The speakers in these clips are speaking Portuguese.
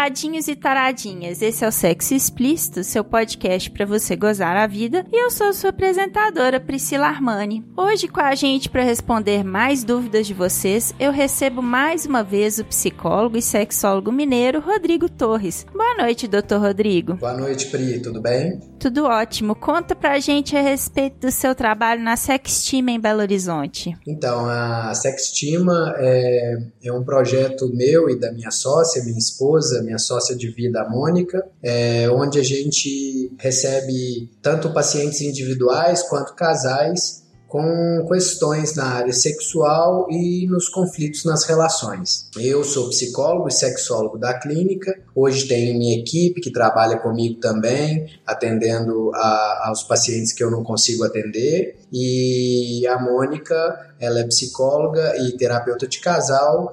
Taradinhos e taradinhas. Esse é o Sexo Explícito, seu podcast para você gozar a vida, e eu sou sua apresentadora Priscila Armani. Hoje com a gente para responder mais dúvidas de vocês, eu recebo mais uma vez o psicólogo e sexólogo mineiro Rodrigo Torres. Boa noite, doutor Rodrigo. Boa noite, Pri, tudo bem? Tudo ótimo. Conta pra gente a respeito do seu trabalho na Sextima em Belo Horizonte. Então, a Sextima é, é um projeto meu e da minha sócia, minha esposa, esposa, minha sócia de vida, a Mônica, é, onde a gente recebe tanto pacientes individuais quanto casais com questões na área sexual e nos conflitos nas relações. Eu sou psicólogo e sexólogo da clínica, hoje tenho minha equipe que trabalha comigo também, atendendo a, aos pacientes que eu não consigo atender, e a Mônica, ela é psicóloga e terapeuta de casal,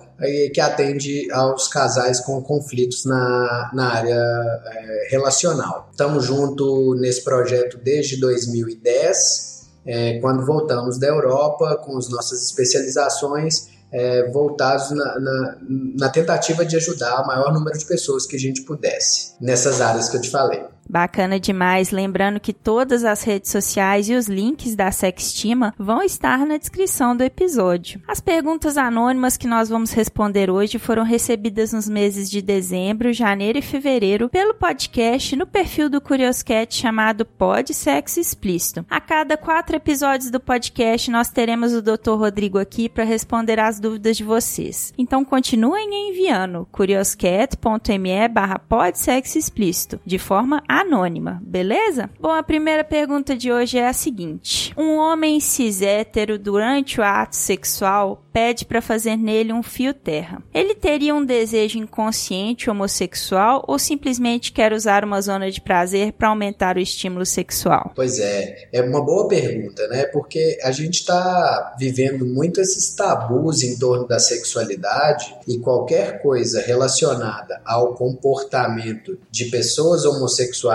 que atende aos casais com conflitos na, na área é, relacional. Estamos junto nesse projeto desde 2010, é, quando voltamos da Europa com as nossas especializações é, voltados na, na, na, tentativa de ajudar o maior número de pessoas que a gente pudesse nessas áreas que eu te falei. Bacana demais. Lembrando que todas as redes sociais e os links da Sextima vão estar na descrição do episódio. As perguntas anônimas que nós vamos responder hoje foram recebidas nos meses de dezembro, janeiro e fevereiro pelo podcast no perfil do Curioscat chamado Pod Sexo Explícito. A cada quatro episódios do podcast nós teremos o Dr. Rodrigo aqui para responder as dúvidas de vocês. Então continuem enviando curioscat.me barra explícito de forma anônima, beleza? Bom, a primeira pergunta de hoje é a seguinte: Um homem cis hétero durante o ato sexual pede para fazer nele um fio terra. Ele teria um desejo inconsciente homossexual ou simplesmente quer usar uma zona de prazer para aumentar o estímulo sexual? Pois é, é uma boa pergunta, né? Porque a gente está vivendo muito esses tabus em torno da sexualidade e qualquer coisa relacionada ao comportamento de pessoas homossexuais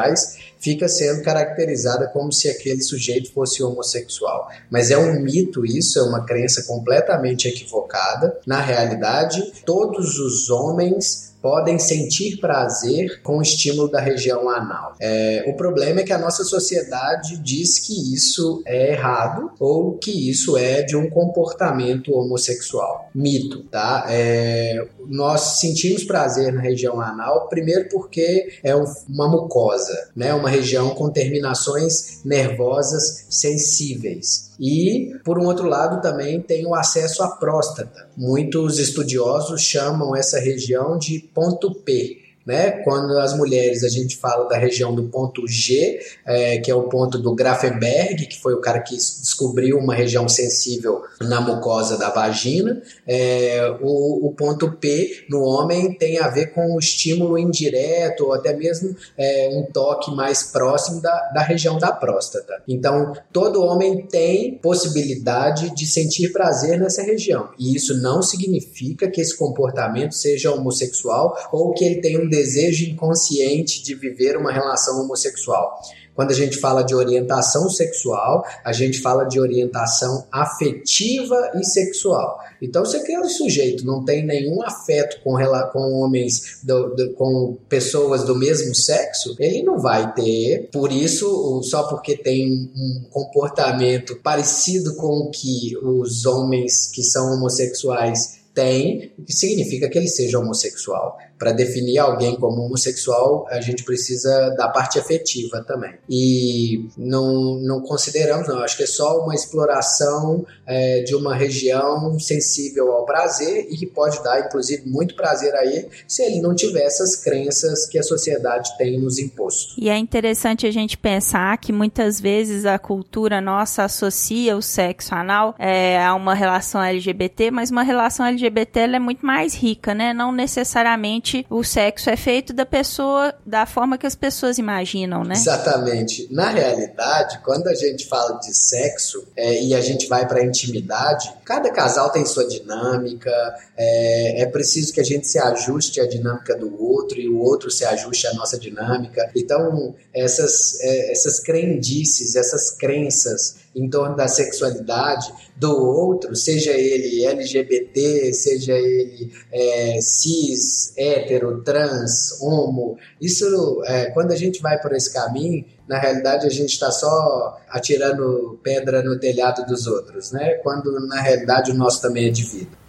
fica sendo caracterizada como se aquele sujeito fosse homossexual. Mas é um mito isso, é uma crença completamente equivocada. Na realidade, todos os homens podem sentir prazer com o estímulo da região anal. É, o problema é que a nossa sociedade diz que isso é errado ou que isso é de um comportamento homossexual. Mito, tá? É, nós sentimos prazer na região anal, primeiro porque é um, uma mucosa, né? Uma região com terminações nervosas sensíveis. E, por um outro lado, também tem o acesso à próstata. Muitos estudiosos chamam essa região de ponto P, né? Quando as mulheres, a gente fala da região do ponto G, é, que é o ponto do Grafenberg, que foi o cara que descobriu uma região sensível na mucosa da vagina. É, o, o, ponto P no homem tem a ver com o estímulo indireto, ou até mesmo é, um toque mais próximo da, da região da próstata. Então, todo homem tem possibilidade de sentir prazer nessa região. E isso não significa que esse comportamento seja homossexual ou que ele tenha um desejo inconsciente de viver uma relação homossexual. Quando a gente fala de orientação sexual, a gente fala de orientação afetiva e sexual. Então, se aquele sujeito não tem nenhum afeto com, com homens, do, do, com pessoas do mesmo sexo, ele não vai ter. Por isso, só porque tem um comportamento parecido com o que os homens que são homossexuais têm, significa que ele seja homossexual para definir alguém como homossexual, a gente precisa da parte afetiva também. E não, não consideramos, não, acho que é só uma exploração é, de uma região sensível ao prazer e que pode dar, inclusive, muito prazer a ele se ele não tiver essas crenças que a sociedade tem nos imposto. E é interessante a gente pensar que muitas vezes a cultura nossa associa o sexo anal é, a uma relação LGBT, mas uma relação LGBT é muito mais rica, né? Não necessariamente o sexo é feito da pessoa, da forma que as pessoas imaginam, né? Exatamente. Na realidade, quando a gente fala de sexo é, e a gente vai para a intimidade, cada casal tem sua dinâmica, é, é preciso que a gente se ajuste à dinâmica do outro e o outro se ajuste à nossa dinâmica. Então, essas, é, essas crendices, essas crenças em torno da sexualidade do outro, seja ele LGBT, seja ele é, cis, hétero, trans, homo. Isso, é, quando a gente vai por esse caminho, na realidade a gente está só atirando pedra no telhado dos outros, né? Quando na realidade o nosso também é de vida.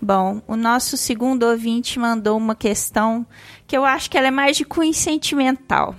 Bom, o nosso segundo ouvinte mandou uma questão que eu acho que ela é mais de cunho sentimental.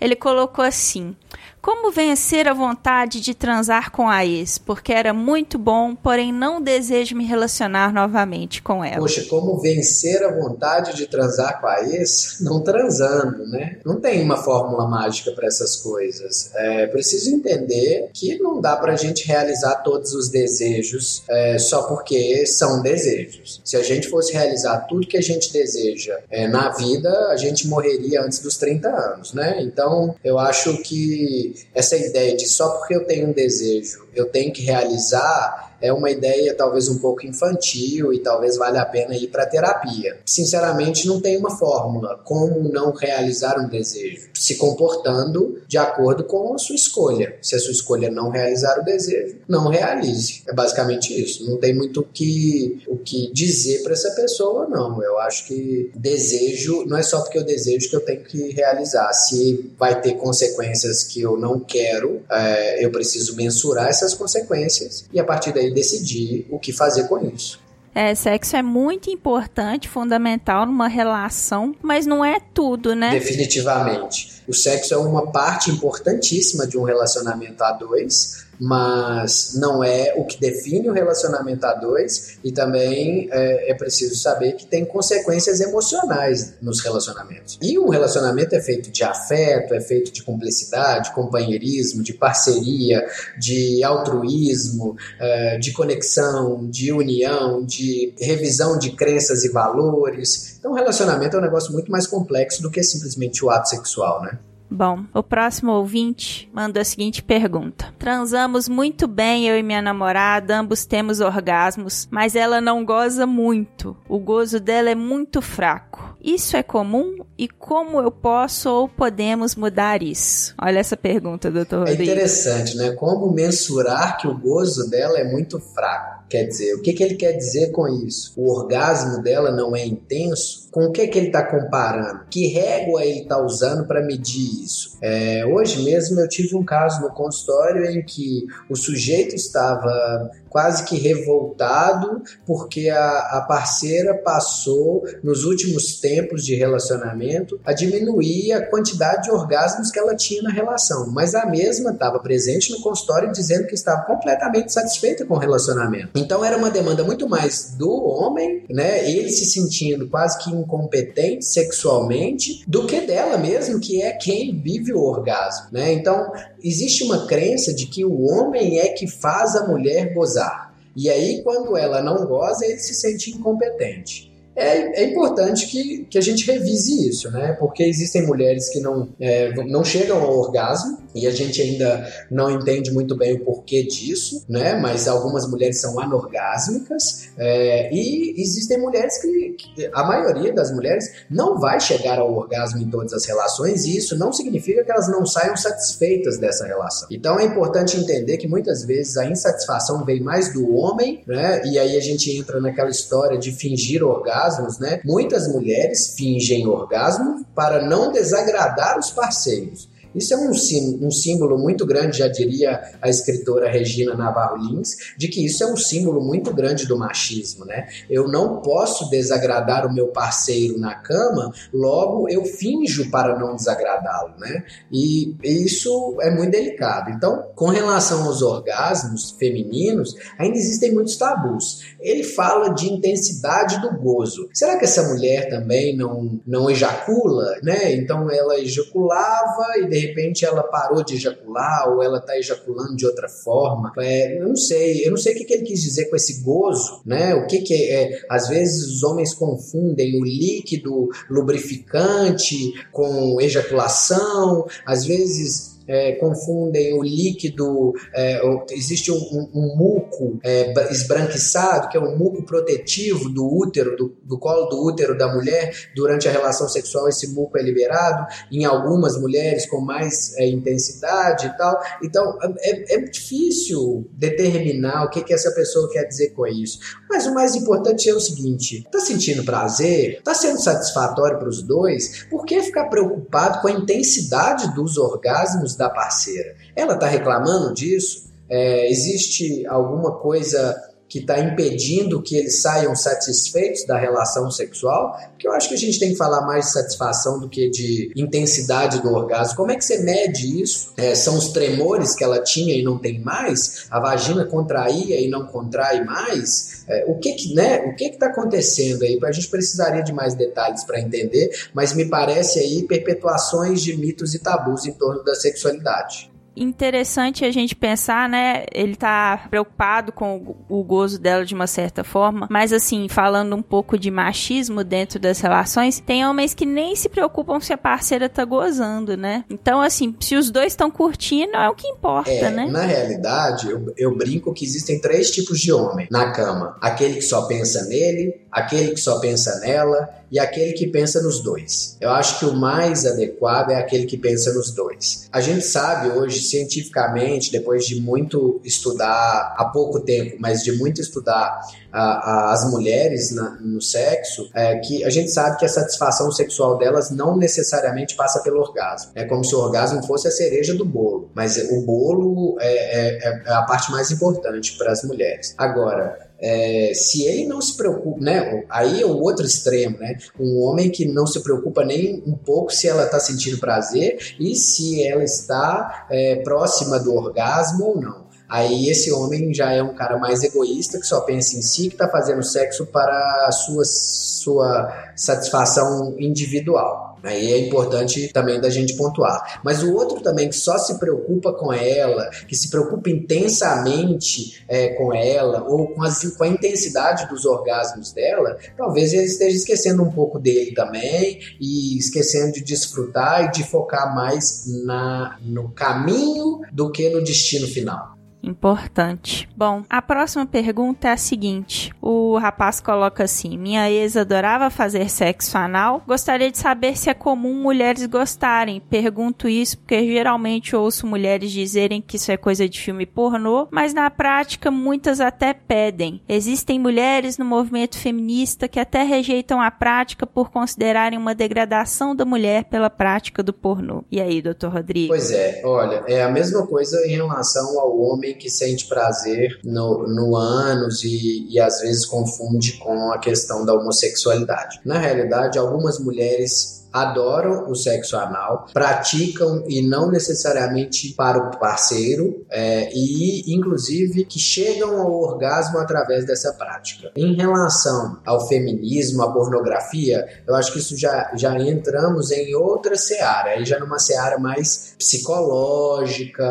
Ele colocou assim: como vencer a vontade de transar com a ex? Porque era muito bom, porém não desejo me relacionar novamente com ela. Poxa, como vencer a vontade de transar com a ex? Não transando, né? Não tem uma fórmula mágica para essas coisas. É preciso entender que não dá pra gente realizar todos os desejos é, só porque são desejos. Se a gente fosse realizar tudo que a gente deseja é, na vida, a gente morreria antes dos 30 anos, né? Então, eu acho que essa ideia de só porque eu tenho um desejo, eu tenho que realizar, é uma ideia talvez um pouco infantil e talvez valha a pena ir para terapia. Sinceramente, não tem uma fórmula como não realizar um desejo, se comportando de acordo com a sua escolha. Se a sua escolha é não realizar o desejo, não realize. É basicamente isso. Não tem muito o que, o que dizer para essa pessoa, não. Eu acho que desejo não é só porque eu desejo que eu tenho que realizar. Se vai ter consequências que eu não quero, é, eu preciso mensurar essas consequências e a partir daí decidir o que fazer com isso. É, sexo é muito importante, fundamental numa relação, mas não é tudo, né? Definitivamente. O sexo é uma parte importantíssima de um relacionamento a dois, mas não é o que define o relacionamento a dois e também é, é, preciso saber que tem consequências emocionais nos relacionamentos. E um relacionamento é feito de afeto, é feito de cumplicidade, companheirismo, de parceria, de altruísmo, é, de conexão, de união, de revisão de crenças e valores. Então, relacionamento é um negócio muito mais complexo do que simplesmente o ato sexual, né? Bom, o próximo ouvinte mandou a seguinte pergunta: Transamos muito bem eu e minha namorada, ambos temos orgasmos, mas ela não goza muito. O gozo dela é muito fraco. Isso é comum e como eu posso ou podemos mudar isso? Olha essa pergunta, doutor. É interessante, né? Como mensurar que o gozo dela é muito fraco? Quer dizer, o que, que ele quer dizer com isso? O orgasmo dela não é intenso? Com o que, que ele está comparando? Que régua ele está usando para medir isso? É, hoje mesmo eu tive um caso no consultório em que o sujeito estava quase que revoltado porque a, a parceira passou nos últimos tempos de relacionamento a diminuir a quantidade de orgasmos que ela tinha na relação, mas a mesma estava presente no consultório dizendo que estava completamente satisfeita com o relacionamento. Então era uma demanda muito mais do homem, né, ele se sentindo quase que incompetente sexualmente, do que dela mesmo, que é quem vive o orgasmo, né? Então existe uma crença de que o homem é que faz a mulher gozar. E aí, quando ela não goza, ele se sente incompetente é, é importante que, que a gente revise isso, né? Porque existem mulheres que não, é, não chegam ao orgasmo e a gente ainda não entende muito bem o porquê disso, né? Mas algumas mulheres são anorgásmicas é, e existem mulheres que, que, a maioria das mulheres não vai chegar ao orgasmo em todas as relações e isso não significa que elas não saiam satisfeitas dessa relação. Então é importante entender que muitas vezes a insatisfação vem mais do homem, né? E aí a gente entra naquela história de fingir orgasmo orgasmos, né? Muitas mulheres fingem orgasmo para não desagradar os parceiros. Isso é um, sim, um símbolo muito grande, já diria a escritora Regina Navarro Lins, de que isso é um símbolo muito grande do machismo, né? Eu não posso desagradar o meu parceiro na cama, logo eu finjo para não desagradá-lo, né? E isso é muito delicado. Então, com relação aos orgasmos femininos, ainda existem muitos tabus. Ele fala de intensidade do gozo. Será que essa mulher também não, não ejacula, né? Então ela ejaculava e de repente ela parou de ejacular ou ela está ejaculando de outra forma. É, eu não sei, eu não sei o que, que, ele quis dizer com esse gozo, né? O que que é, é, às vezes os homens confundem o líquido lubrificante com ejaculação, às vezes é, confundem o líquido, é, existe um, um, um muco é, esbranquiçado, que é um muco protetivo do útero, do, do, colo do útero da mulher, durante a relação sexual esse muco é liberado, em algumas mulheres com mais é, intensidade e tal. Então é, é, difícil determinar o que, que essa pessoa quer dizer com isso. Mas o mais importante é o seguinte: tá sentindo prazer? Tá sendo satisfatório para os dois? Por que ficar preocupado com a intensidade dos orgasmos da parceira. Ela está reclamando disso? É, existe alguma coisa que está impedindo que eles saiam satisfeitos da relação sexual? Porque eu acho que a gente tem que falar mais de satisfação do que de intensidade do orgasmo. Como é que você mede isso? É, são os tremores que ela tinha e não tem mais? A vagina contraía e não contrai mais? É, o que que, né? O que está acontecendo aí? A gente precisaria de mais detalhes para entender, mas me parece aí perpetuações de mitos e tabus em torno da sexualidade interessante a gente pensar, né? Ele tá preocupado com o gozo dela de uma certa forma, mas assim, falando um pouco de machismo dentro das relações, tem homens que nem se preocupam se a parceira tá gozando, né? Então, assim, se os dois estão curtindo, é o que importa, é, né? Na realidade, eu, eu brinco que existem três tipos de homem na cama: aquele que só pensa nele, aquele que só pensa nela e aquele que pensa nos dois. Eu acho que o mais adequado é aquele que pensa nos dois. A gente sabe hoje, cientificamente, depois de muito estudar, há pouco tempo, mas de muito estudar as mulheres no sexo, é, que a gente sabe que a satisfação sexual delas não necessariamente passa pelo orgasmo. É como se o orgasmo fosse a cereja do bolo, mas o bolo é, é, é a parte mais importante para as mulheres. Agora, é, se ele não se preocupa, né? Aí é o outro extremo, né? Um homem que não se preocupa nem um pouco se ela está sentindo prazer e se ela está é, próxima do orgasmo ou não. Aí esse homem já é um cara mais egoísta, que só pensa em si, que está fazendo sexo para a sua, sua satisfação individual. Aí é importante também da gente pontuar. Mas o outro também que só se preocupa com ela, que se preocupa intensamente é, com ela, ou com, as, com a intensidade dos orgasmos dela, talvez ele esteja esquecendo um pouco dele também e esquecendo de desfrutar e de focar mais na, no caminho do que no destino final. Importante. Bom, a próxima pergunta é a seguinte: o rapaz coloca assim: Minha ex adorava fazer sexo anal. Gostaria de saber se é comum mulheres gostarem. Pergunto isso porque geralmente ouço mulheres dizerem que isso é coisa de filme pornô, mas na prática muitas até pedem. Existem mulheres no movimento feminista que até rejeitam a prática por considerarem uma degradação da mulher pela prática do pornô. E aí, doutor Rodrigo? Pois é, olha, é a mesma coisa em relação ao homem que sente prazer no, no ânus e, e às vezes confunde com a questão da homossexualidade. Na realidade, algumas mulheres adoram o sexo anal, praticam e não necessariamente para o parceiro, é, e inclusive que chegam ao orgasmo através dessa prática. Em relação ao feminismo, à pornografia, eu acho que isso já, já entramos em outra seara, aí já numa seara mais psicológica,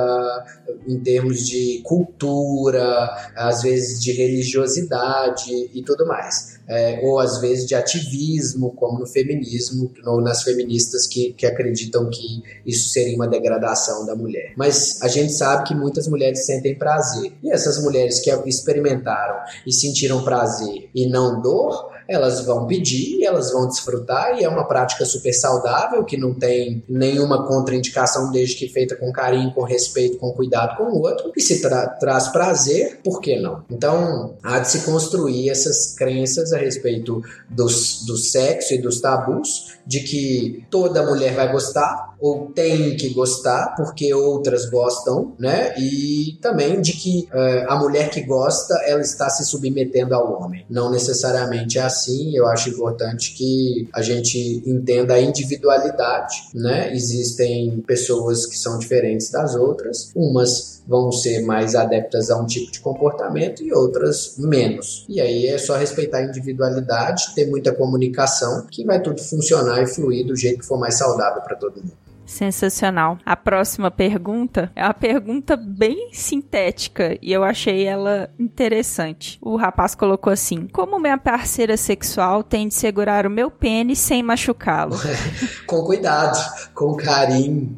em termos de cultura, às vezes de religiosidade e tudo mais é, ou às vezes de ativismo, como no feminismo, ou nas feministas que, que acreditam que isso seria uma degradação da mulher. Mas a gente sabe que muitas mulheres sentem prazer. E essas mulheres que experimentaram e sentiram prazer e não dor, elas vão pedir, elas vão desfrutar e é uma prática super saudável que não tem nenhuma contraindicação desde que feita com carinho, com respeito, com cuidado com o outro e se tra traz prazer, por que não? Então há de se construir essas crenças a respeito dos, do sexo e dos tabus de que toda mulher vai gostar ou tem que gostar porque outras gostam, né? E também de que uh, a mulher que gosta ela está se submetendo ao homem. Não necessariamente é assim. Eu acho importante que a gente entenda a individualidade, né? Existem pessoas que são diferentes das outras. Umas vão ser mais adeptas a um tipo de comportamento e outras menos. E aí é só respeitar a individualidade, ter muita comunicação, que vai tudo funcionar e fluir do jeito que for mais saudável para todo mundo. Sensacional. A próxima pergunta é uma pergunta bem sintética e eu achei ela interessante. O rapaz colocou assim: Como minha parceira sexual tem de segurar o meu pênis sem machucá-lo? com cuidado, com carinho.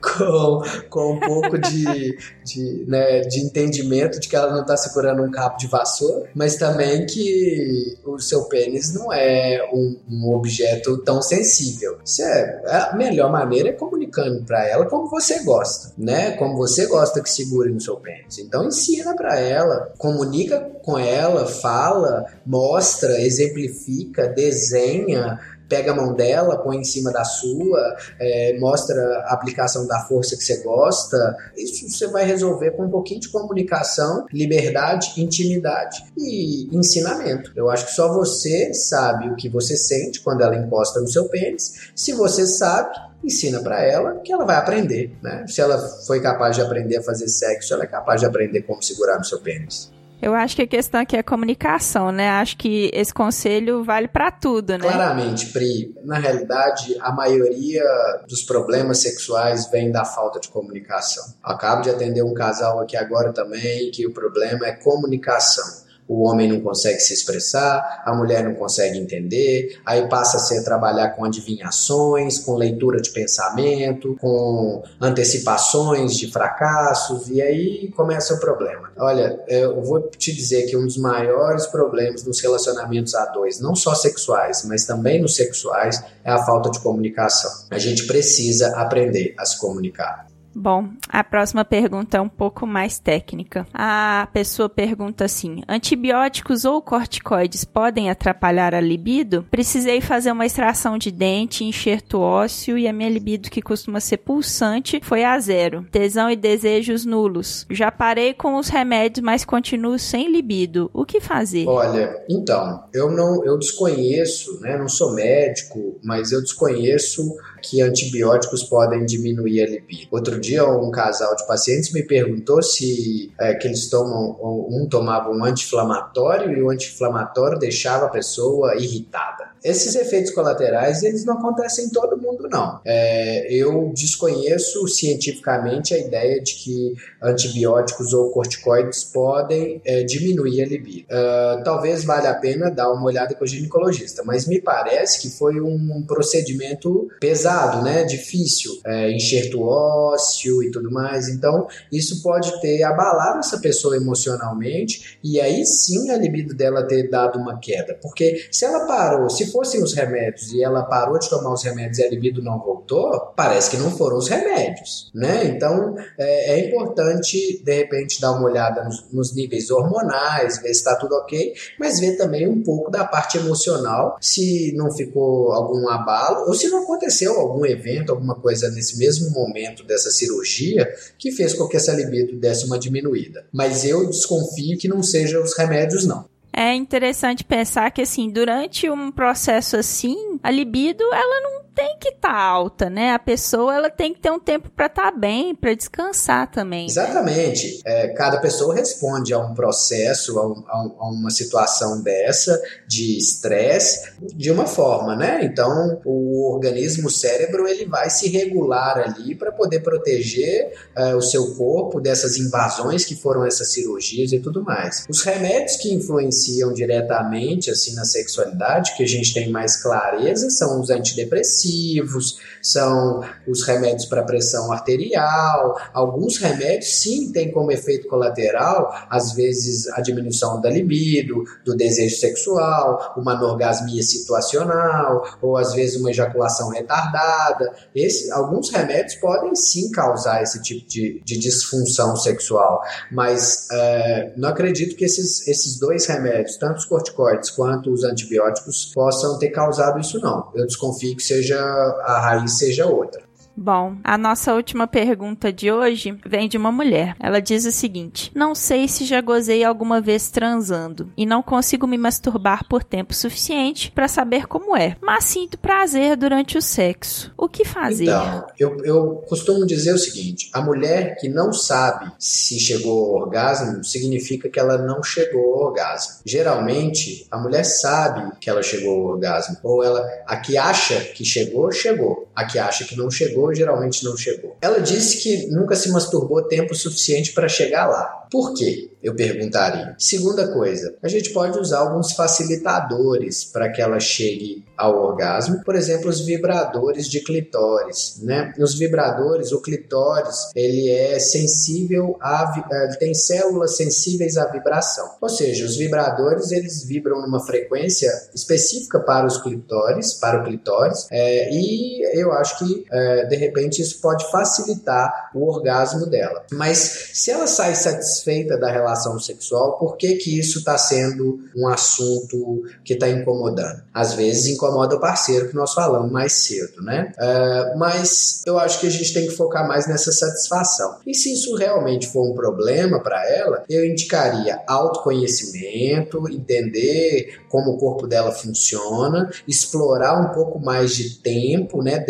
Com, com um pouco de, de, né, de entendimento de que ela não está segurando um cabo de vassoura, mas também que o seu pênis não é um, um objeto tão sensível. Isso é, a melhor maneira é comunicando para ela como você gosta, né? Como você gosta que segure no seu pênis. Então ensina para ela, comunica com ela, fala, mostra, exemplifica, desenha, pega a mão dela, põe em cima da sua, é, mostra a aplicação da força que você gosta. Isso você vai resolver com um pouquinho de comunicação, liberdade, intimidade e ensinamento. Eu acho que só você sabe o que você sente quando ela encosta no seu pênis. Se você sabe, ensina para ela que ela vai aprender, né? Se ela foi capaz de aprender a fazer sexo, ela é capaz de aprender como segurar no seu pênis. Eu acho que a questão aqui é comunicação, né? Acho que esse conselho vale para tudo, né? Claramente, Pri. Na realidade, a maioria dos problemas sexuais vem da falta de comunicação. Acabo de atender um casal aqui agora também que o problema é comunicação o homem não consegue se expressar, a mulher não consegue entender, aí passa a ser trabalhar com adivinhações, com leitura de pensamento, com antecipações de fracassos, e aí começa o problema. Olha, eu vou te dizer que um dos maiores problemas nos relacionamentos a dois, não só sexuais, mas também nos sexuais, é a falta de comunicação. A gente precisa aprender a se comunicar. Bom, a próxima pergunta é um pouco mais técnica. A pessoa pergunta assim: antibióticos ou corticoides podem atrapalhar a libido? Precisei fazer uma extração de dente, enxerto ósseo e a minha libido, que costuma ser pulsante, foi a zero. Tesão e desejos nulos. Já parei com os remédios, mas continuo sem libido. O que fazer? Olha, então, eu não, eu desconheço, né? Não sou médico, mas eu desconheço que antibióticos podem diminuir a libido. Outro dia, um casal de pacientes me perguntou se é, que eles tomam, um tomava um anti-inflamatório e o anti-inflamatório deixava a pessoa irritada. Esses efeitos colaterais, eles não acontecem em todo mundo, não. É, eu desconheço cientificamente a ideia de que antibióticos ou corticoides podem é, diminuir a libido. Uh, talvez valha a pena dar uma olhada com o ginecologista, mas me parece que foi um procedimento pesado, né? Difícil, é, enxerto ósseo e tudo mais. Então, isso pode ter abalado essa pessoa emocionalmente e aí sim a libido dela ter dado uma queda. Porque se ela parou, se fossem os remédios e ela parou de tomar os remédios e a libido não voltou, parece que não foram os remédios, né? Então é, é importante de repente dar uma olhada nos, nos níveis hormonais, ver se está tudo ok, mas ver também um pouco da parte emocional, se não ficou algum abalo ou se não aconteceu algum evento, alguma coisa nesse mesmo momento dessa cirurgia que fez com que essa libido desse uma diminuída. Mas eu desconfio que não sejam os remédios, não. É interessante pensar que, assim, durante um processo assim, a libido, ela não tem que estar tá alta, né? A pessoa ela tem que ter um tempo para estar tá bem, para descansar também. Exatamente. É, cada pessoa responde a um processo, a, um, a uma situação dessa de estresse de uma forma, né? Então o organismo, o cérebro, ele vai se regular ali para poder proteger é, o seu corpo dessas invasões que foram essas cirurgias e tudo mais. Os remédios que influenciam diretamente assim na sexualidade, que a gente tem mais clareza, são os antidepressivos antidepressivos, são os remédios para pressão arterial. Alguns remédios, sim, têm como efeito colateral, às vezes, a diminuição da libido, do desejo sexual, uma anorgasmia situacional, ou às vezes uma ejaculação retardada. Esse, alguns remédios podem sim causar esse tipo de, de disfunção sexual, mas é, não acredito que esses, esses dois remédios, tanto os corticoides quanto os antibióticos, possam ter causado isso, não. Eu desconfio que seja seja a raiz seja outra. Bom, a nossa última pergunta de hoje vem de uma mulher. Ela diz o seguinte: Não sei se já gozei alguma vez transando e não consigo me masturbar por tempo suficiente para saber como é, mas sinto prazer durante o sexo. O que fazer? Então, eu, eu costumo dizer o seguinte: a mulher que não sabe se chegou ao orgasmo significa que ela não chegou ao orgasmo. Geralmente, a mulher sabe que ela chegou ao orgasmo, ou ela, a que acha que chegou, chegou. A que acha que não chegou, geralmente não chegou. Ela disse que nunca se masturbou tempo suficiente para chegar lá. Por quê? Eu perguntaria. Segunda coisa, a gente pode usar alguns facilitadores para que ela chegue ao orgasmo, por exemplo, os vibradores de clitóris, né? Nos vibradores, o clitóris, ele é sensível a ele tem células sensíveis à vibração. Ou seja, os vibradores, eles vibram numa frequência específica para os clitóris, para o clitóris, é, e eu acho que é, de repente isso pode facilitar o orgasmo dela. Mas se ela sai satisfeita da relação sexual, por que que isso está sendo um assunto que está incomodando? Às vezes incomoda o parceiro que nós falamos mais cedo, né? É, mas eu acho que a gente tem que focar mais nessa satisfação. E se isso realmente for um problema para ela, eu indicaria autoconhecimento, entender como o corpo dela funciona, explorar um pouco mais de tempo, né?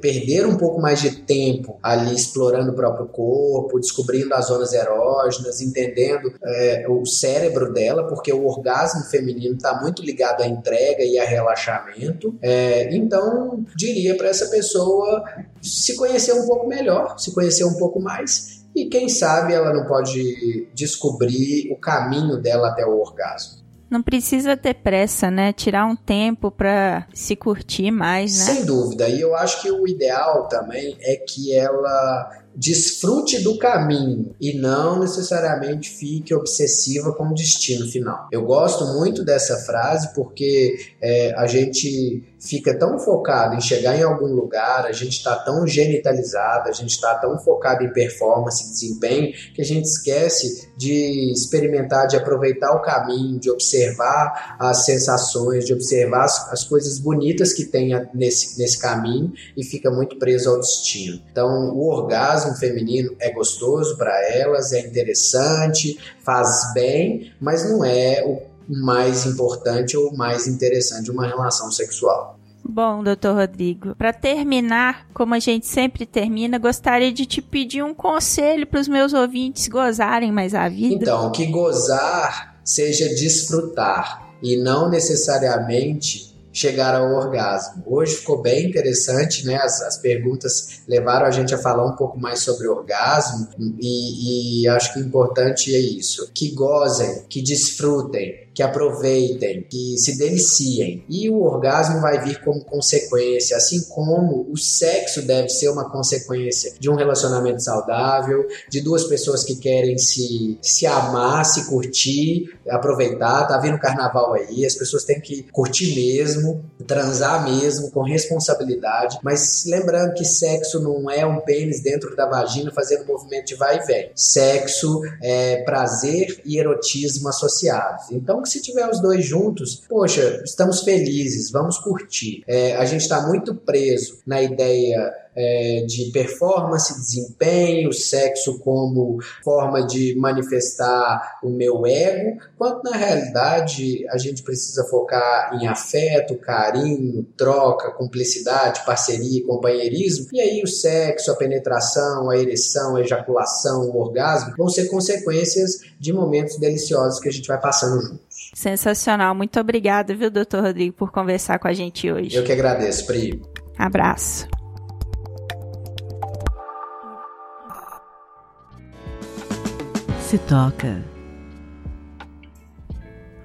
perder um pouco mais de tempo ali explorando o próprio corpo, descobrindo as zonas erógenas, entendendo é, o cérebro dela, porque o orgasmo feminino está muito ligado à entrega e a relaxamento. É, então, diria para essa pessoa se conhecer um pouco melhor, se conhecer um pouco mais. E quem sabe ela não pode descobrir o caminho dela até o orgasmo. Não precisa ter pressa, né? Tirar um tempo para se curtir mais, né? Sem dúvida. E eu acho que o ideal também é que ela desfrute do caminho e não necessariamente fique obsessiva com o destino final. Eu gosto muito dessa frase porque é, a gente fica tão focado em chegar em algum lugar, a gente está tão genitalizado, a gente está tão focado em performance, desempenho, que a gente esquece de experimentar, de aproveitar o caminho, de observar as sensações, de observar as, as coisas bonitas que tem nesse, nesse caminho e fica muito preso ao destino. Então, o orgasmo feminino é gostoso para elas, é interessante, faz bem, mas não é o mais importante ou mais interessante de uma relação sexual. Bom, doutor Rodrigo, para terminar, como a gente sempre termina, gostaria de te pedir um conselho para os meus ouvintes gozarem mais a vida. Então, que gozar seja desfrutar e não necessariamente chegar ao orgasmo. Hoje ficou bem interessante, né? As, as perguntas levaram a gente a falar um pouco mais sobre orgasmo e, e acho que o importante é isso: que gozem, que desfrutem, que aproveitem, que se deliciem. E o orgasmo vai vir como consequência, assim como o sexo deve ser uma consequência de um relacionamento saudável, de duas pessoas que querem se, se amar, se curtir, aproveitar. Tá vindo carnaval aí, as pessoas têm que curtir mesmo, transar mesmo, com responsabilidade. Mas lembrando que sexo não é um pênis dentro da vagina fazendo movimento de vai e vem. Sexo é prazer e erotismo associados. Então, que se tiver os dois juntos, poxa, estamos felizes, vamos curtir. É, a gente está muito preso na ideia é, de performance, desempenho, sexo como forma de manifestar o meu ego, quanto na realidade a gente precisa focar em afeto, carinho, troca, cumplicidade, parceria, companheirismo, e aí o sexo, a penetração, a ereção, a ejaculação, o orgasmo vão ser consequências de momentos deliciosos que a gente vai passando juntos. Sensacional. Muito obrigada, viu, doutor Rodrigo, por conversar com a gente hoje. Eu que agradeço, Pri. Abraço. Se toca.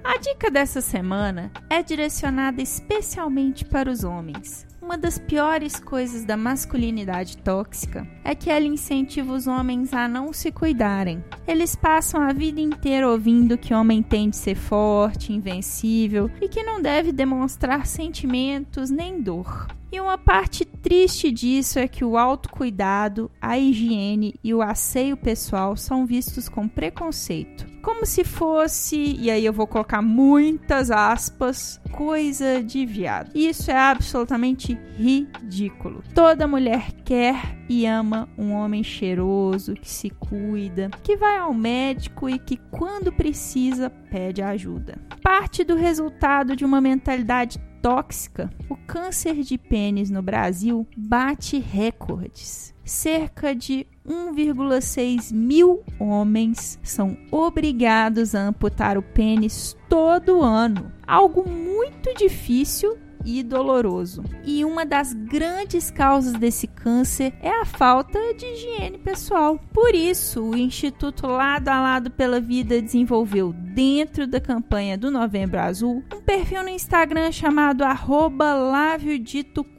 A dica dessa semana é direcionada especialmente para os homens. Uma das piores coisas da masculinidade tóxica é que ela incentiva os homens a não se cuidarem. Eles passam a vida inteira ouvindo que o homem tem de ser forte, invencível e que não deve demonstrar sentimentos nem dor. E uma parte triste disso é que o autocuidado, a higiene e o asseio pessoal são vistos com preconceito. Como se fosse, e aí eu vou colocar muitas aspas, coisa de viado. Isso é absolutamente ridículo. Toda mulher quer e ama um homem cheiroso, que se cuida, que vai ao médico e que, quando precisa, pede ajuda. Parte do resultado de uma mentalidade tóxica, o câncer de pênis no Brasil bate recordes. Cerca de 1,6 mil homens são obrigados a amputar o pênis todo ano. Algo muito difícil e doloroso. E uma das grandes causas desse câncer é a falta de higiene pessoal. Por isso, o Instituto Lado a Lado pela Vida desenvolveu, dentro da campanha do Novembro Azul, um perfil no Instagram chamado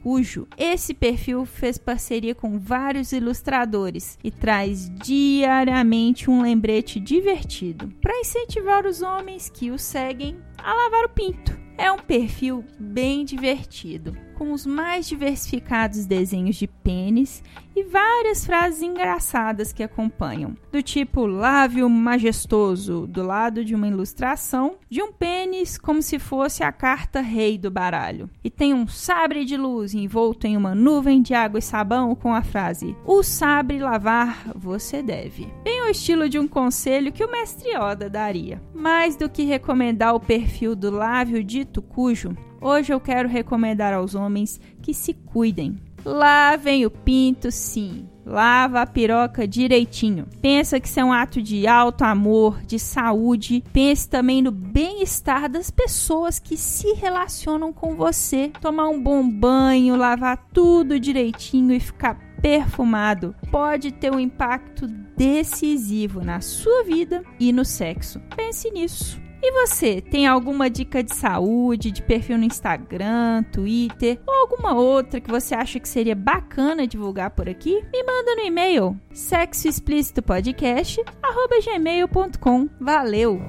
Cujo. Esse perfil fez parceria com vários ilustradores e traz diariamente um lembrete divertido para incentivar os homens que o seguem a lavar o pinto. É um perfil bem divertido, com os mais diversificados desenhos de pênis e várias frases engraçadas que acompanham, do tipo lábio majestoso, do lado de uma ilustração de um pênis como se fosse a carta rei do baralho. E tem um sabre de luz envolto em uma nuvem de água e sabão com a frase: O sabre lavar você deve. Bem o estilo de um conselho que o mestre Yoda daria. Mais do que recomendar o perfil do lábio dito cujo, hoje eu quero recomendar aos homens que se cuidem Lavem o pinto, sim. Lava a piroca direitinho. Pensa que isso é um ato de alto amor, de saúde. Pense também no bem-estar das pessoas que se relacionam com você. Tomar um bom banho, lavar tudo direitinho e ficar perfumado pode ter um impacto decisivo na sua vida e no sexo. Pense nisso. E você, tem alguma dica de saúde, de perfil no Instagram, Twitter ou alguma outra que você acha que seria bacana divulgar por aqui? Me manda no e-mail sexoexplicitopodcast@gmail.com. Valeu.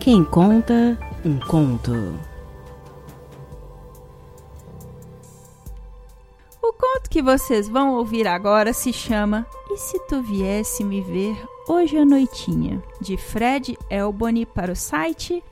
Quem conta um conto. O conto que vocês vão ouvir agora se chama E se tu viesse me ver Hoje à Noitinha, de Fred Elboni para o site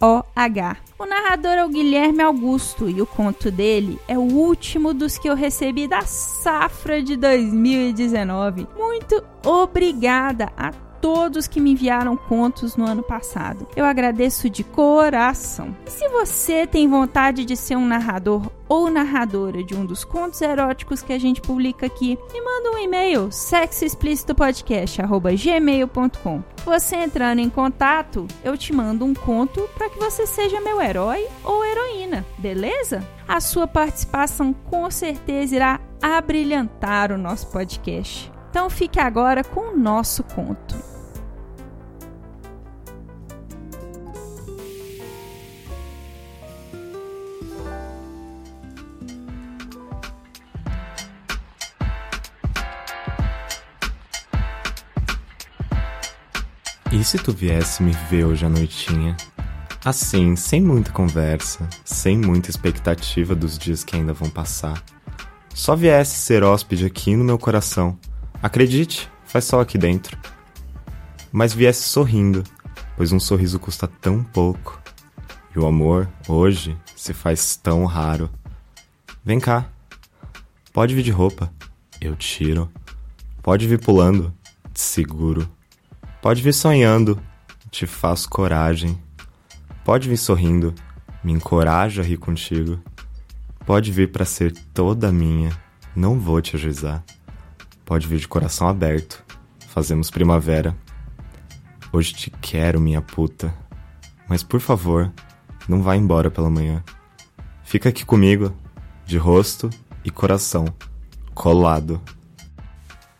EOH. O narrador é o Guilherme Augusto e o conto dele é o último dos que eu recebi da safra de 2019. Muito obrigada a todos que me enviaram contos no ano passado. Eu agradeço de coração. E se você tem vontade de ser um narrador ou narradora de um dos contos eróticos que a gente publica aqui, me manda um e-mail sexoexplicitopodcast@gmail.com. Você entrando em contato, eu te mando um conto para que você seja meu herói ou heroína, beleza? A sua participação com certeza irá abrilhantar o nosso podcast. Então fique agora com o nosso conto. Se tu viesse me ver hoje à noitinha? Assim, sem muita conversa, sem muita expectativa dos dias que ainda vão passar. Só viesse ser hóspede aqui no meu coração. Acredite, faz sol aqui dentro. Mas viesse sorrindo, pois um sorriso custa tão pouco. E o amor, hoje, se faz tão raro. Vem cá. Pode vir de roupa. Eu tiro. Pode vir pulando. Te seguro. Pode vir sonhando, te faço coragem. Pode vir sorrindo, me encoraja a rir contigo. Pode vir para ser toda minha, não vou te ajuizar. Pode vir de coração aberto, fazemos primavera. Hoje te quero, minha puta. Mas por favor, não vá embora pela manhã. Fica aqui comigo, de rosto e coração, colado.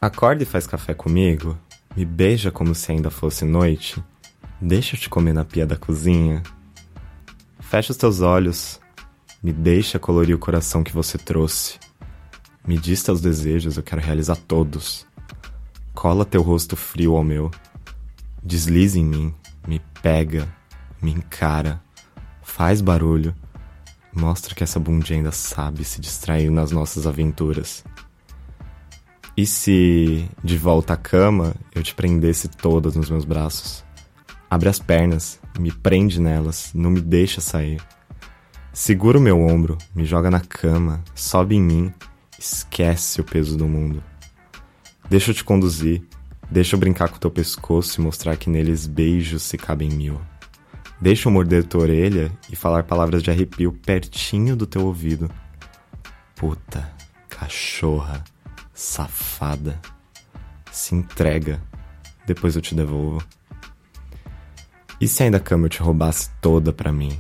Acorda e faz café comigo me beija como se ainda fosse noite. Deixa eu te comer na pia da cozinha. Fecha os teus olhos. Me deixa colorir o coração que você trouxe. Me diz teus desejos, eu quero realizar todos. Cola teu rosto frio ao meu. Desliza em mim, me pega, me encara. Faz barulho. Mostra que essa bundinha ainda sabe se distrair nas nossas aventuras. E se, de volta à cama, eu te prendesse todas nos meus braços? Abre as pernas, me prende nelas, não me deixa sair. Segura o meu ombro, me joga na cama, sobe em mim, esquece o peso do mundo. Deixa eu te conduzir, deixa eu brincar com teu pescoço e mostrar que neles beijos se cabem mil. Deixa eu morder tua orelha e falar palavras de arrepio pertinho do teu ouvido. Puta, cachorra, safada. Se entrega, depois eu te devolvo. E se ainda a cama eu te roubasse toda pra mim?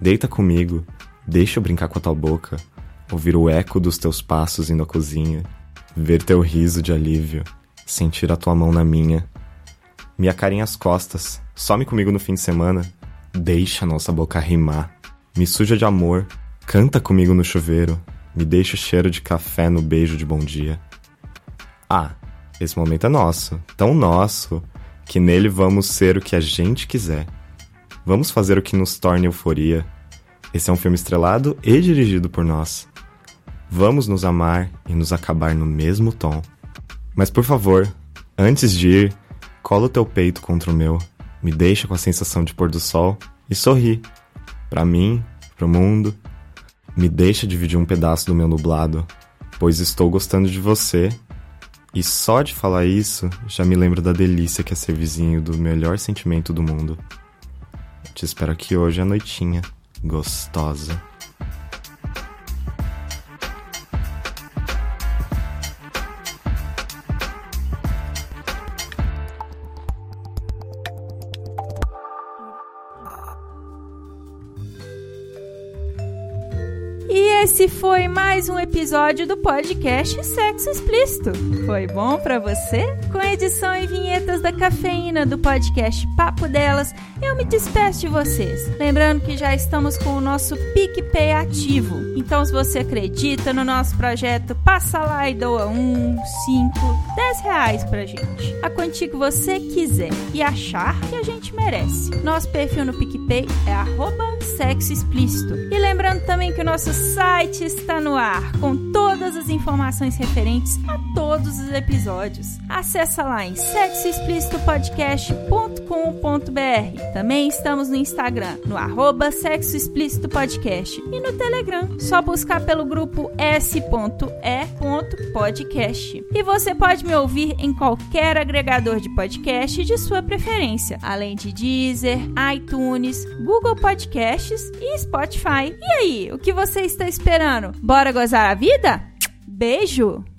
Deita comigo, deixa eu brincar com a tua boca, ouvir o eco dos teus passos indo à cozinha, ver teu riso de alívio, sentir a tua mão na minha. Me acarinha as costas, some comigo no fim de semana, deixa a nossa boca rimar. Me suja de amor, canta comigo no chuveiro, me deixa o cheiro de café no beijo de bom dia. Ah, esse momento é nosso, tão nosso, que nele vamos ser o que a gente quiser. Vamos fazer o que nos torne euforia. Esse é um filme estrelado e dirigido por nós. Vamos nos amar e nos acabar no mesmo tom. Mas por favor, antes de ir, cola o teu peito contra o meu, me deixa com a sensação de pôr do sol e sorri. Para mim, pro mundo. Me deixa dividir um pedaço do meu nublado, pois estou gostando de você. E só de falar isso, já me lembro da delícia que é ser vizinho do melhor sentimento do mundo. Te espero aqui hoje à noitinha, gostosa. Mais um episódio do podcast Sexo Explícito. Foi bom para você? Com edição e vinhetas da cafeína do podcast Papo Delas, eu me despeço de vocês. Lembrando que já estamos com o nosso PicPay ativo. Então, se você acredita no nosso projeto, passa lá e doa um, cinco, dez reais pra gente. A quantia que você quiser e achar que a gente merece. Nosso perfil no PicPay é arroba sexo explícito. E lembrando também que o nosso site está no ar com todas as informações referentes a todos os episódios. Acesse lá em sexoexplicitopodcast.com.br. Também estamos no Instagram, no arroba Sexo Explícito Podcast e no Telegram. Só buscar pelo grupo s.e.podcast. E você pode me ouvir em qualquer agregador de podcast de sua preferência, além de Deezer, iTunes, Google Podcasts e Spotify. E aí, o que você está esperando? Bora gozar a vida? Beijo!